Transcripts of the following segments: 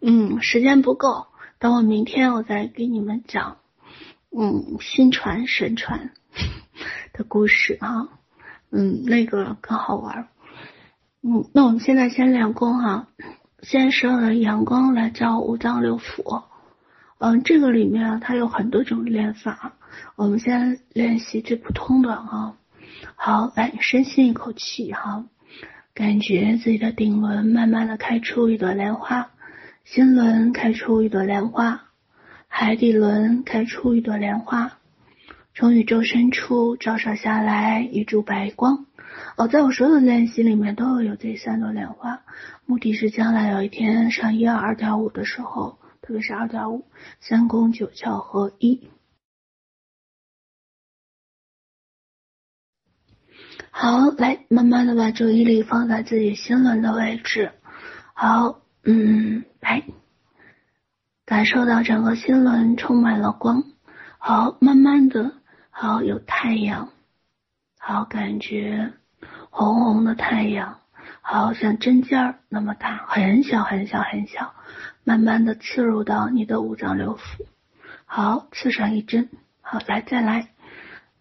嗯，时间不够，等我明天我再给你们讲，嗯，心传神传的故事啊，嗯，那个更好玩。嗯，那我们现在先练功哈，先使用阳光来照五脏六腑。嗯，这个里面它有很多种练法，我们先练习最普通的哈。好，来深吸一口气哈，感觉自己的顶轮慢慢的开出一朵莲花，心轮开出一朵莲花，海底轮开出一朵莲花，从宇宙深处照射下来一束白光。哦，在我所有的练习里面都有这三朵莲花，目的是将来有一天上一二二点五的时候。特别是二点五，三宫九窍合一。好，来慢慢的把注意力放在自己心轮的位置。好，嗯，来感受到整个心轮充满了光。好，慢慢的，好有太阳，好感觉红红的太阳，好像针尖儿那么大，很小很小很小。慢慢的刺入到你的五脏六腑，好，刺上一针，好，来再来，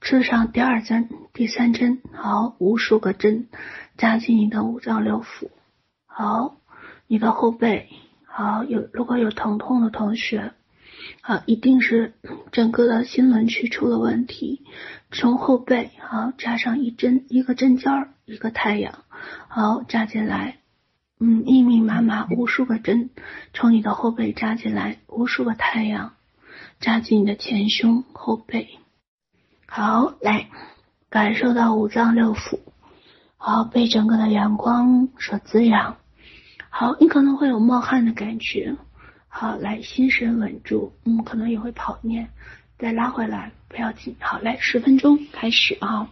刺上第二针、第三针，好，无数个针扎进你的五脏六腑，好，你的后背，好，有如果有疼痛的同学，好，一定是整个的心轮区出了问题，从后背，好，扎上一针，一个针尖儿，一个太阳，好，扎进来。嗯，密密麻麻无数个针从你的后背扎进来，无数个太阳扎进你的前胸后背。好，来感受到五脏六腑，好，被整个的阳光所滋养。好，你可能会有冒汗的感觉。好，来心神稳住，嗯，可能也会跑念，再拉回来，不要紧。好，来十分钟开始啊。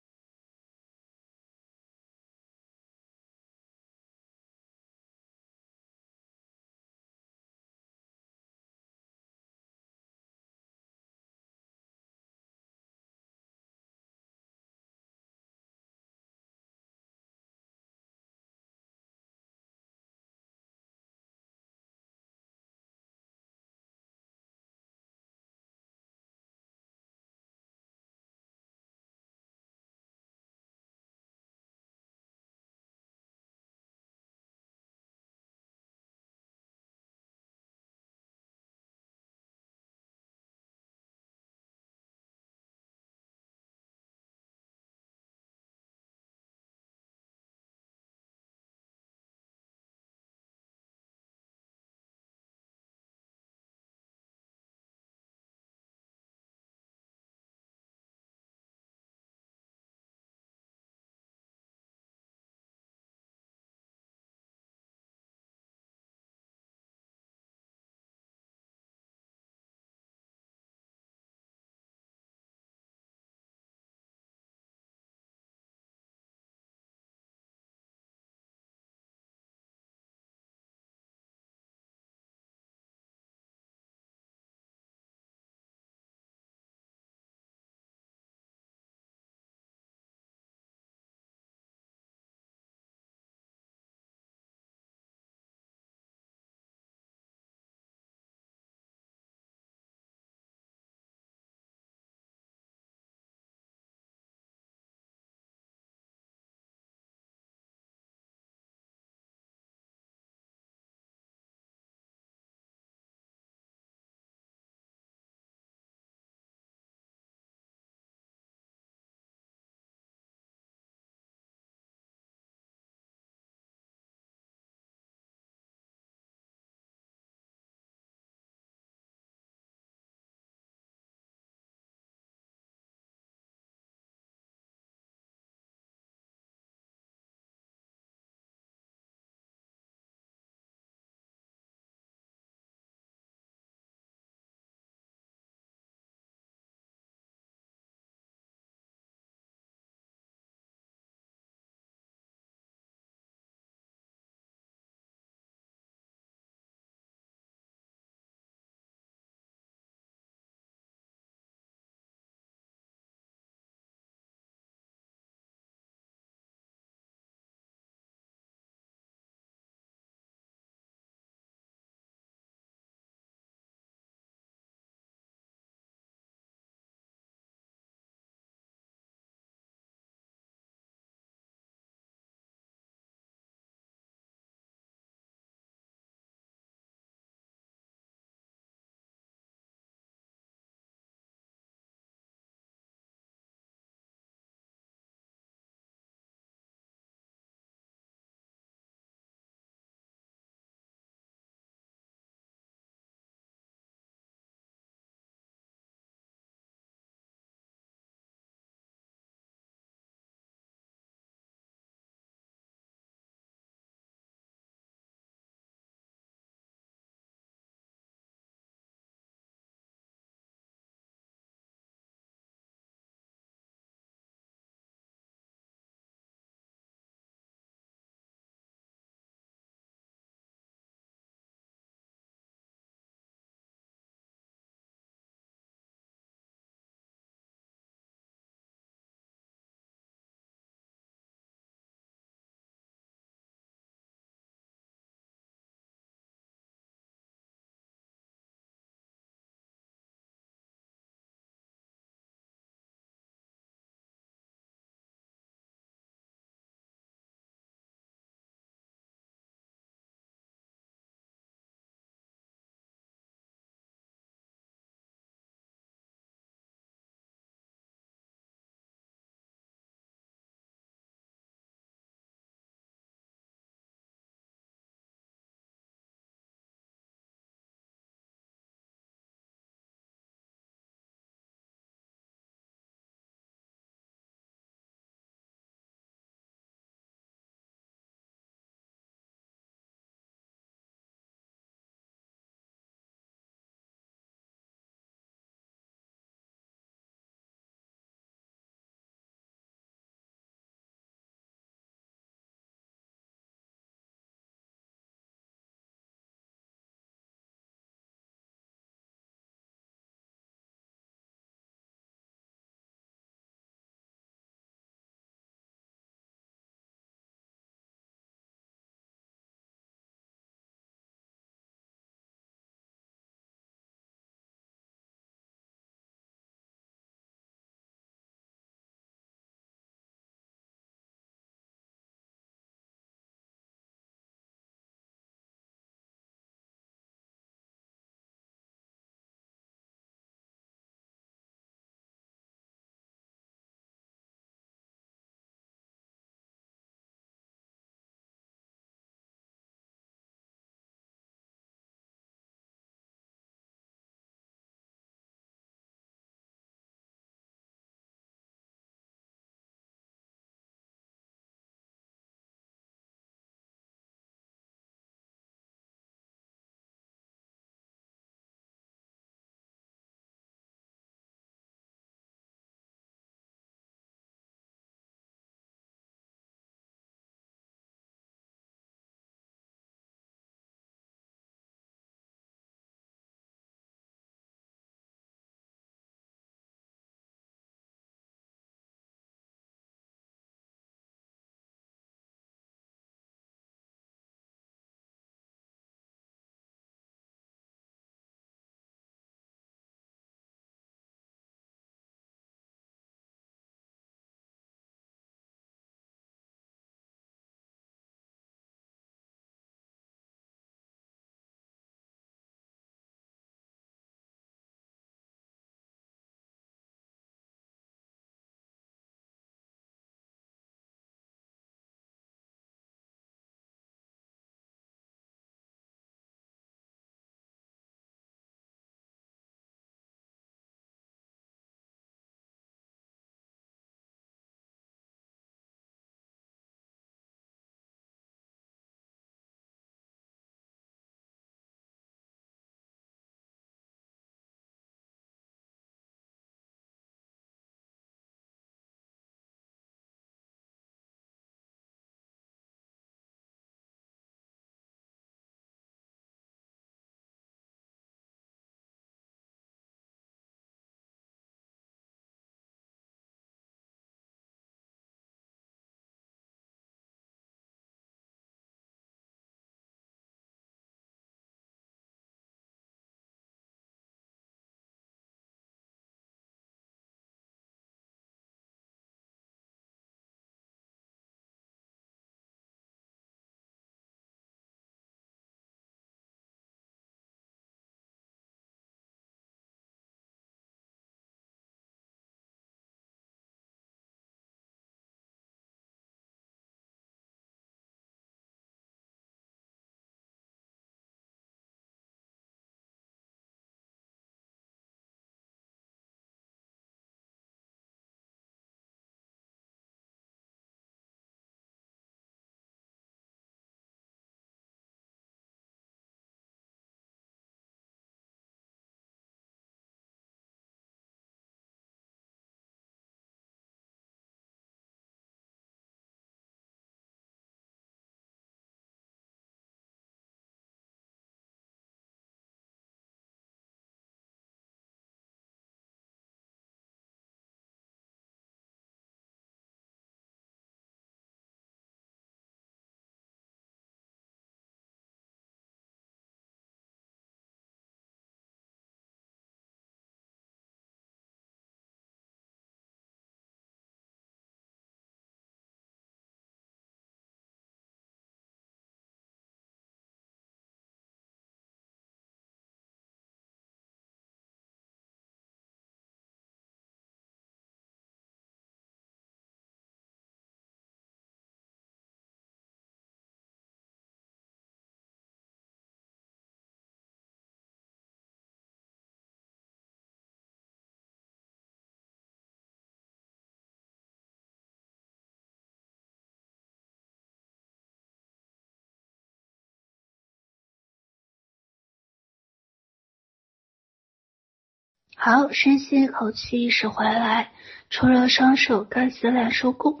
好，深吸一口气，意识回来，搓热双手，干洗脸，收工。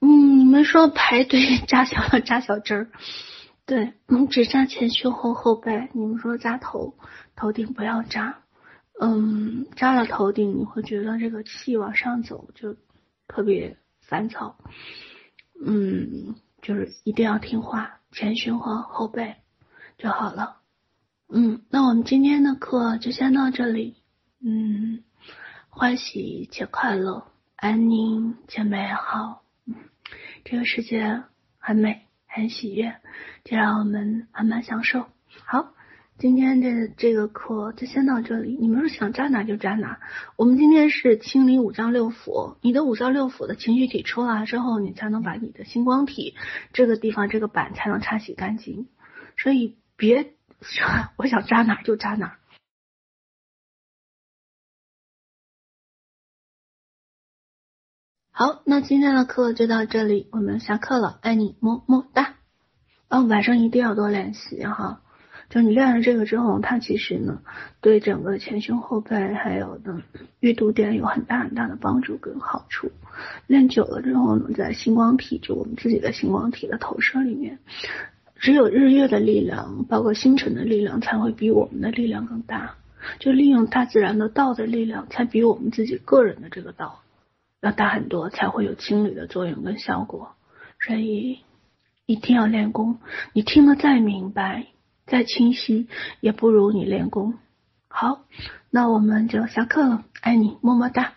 嗯，你们说排队扎小了扎小针儿，对，嗯，只扎前胸后后背。你们说扎头，头顶不要扎。嗯，扎了头顶，你会觉得这个气往上走就特别烦躁。嗯，就是一定要听话，前胸和后背就好了。嗯，那我们今天的课就先到这里。嗯，欢喜且快乐，安宁且美好。嗯，这个世界很美，很喜悦，就让我们慢慢享受。好。今天这这个课就先到这里，你们是想扎哪就扎哪。我们今天是清理五脏六腑，你的五脏六腑的情绪体出来之后，你才能把你的星光体这个地方这个板才能擦洗干净。所以别 我想扎哪就扎哪。好，那今天的课就到这里，我们下课了，爱你么么哒。哦，晚上一定要多练习哈。就你练了这个之后，它其实呢，对整个前胸后背还有呢，阅读点有很大很大的帮助跟好处。练久了之后呢，在星光体，就我们自己的星光体的投射里面，只有日月的力量，包括星辰的力量，才会比我们的力量更大。就利用大自然的道的力量，才比我们自己个人的这个道要大很多，才会有清理的作用跟效果。所以一定要练功，你听得再明白。再清晰也不如你练功。好，那我们就下课了，爱你，么么哒。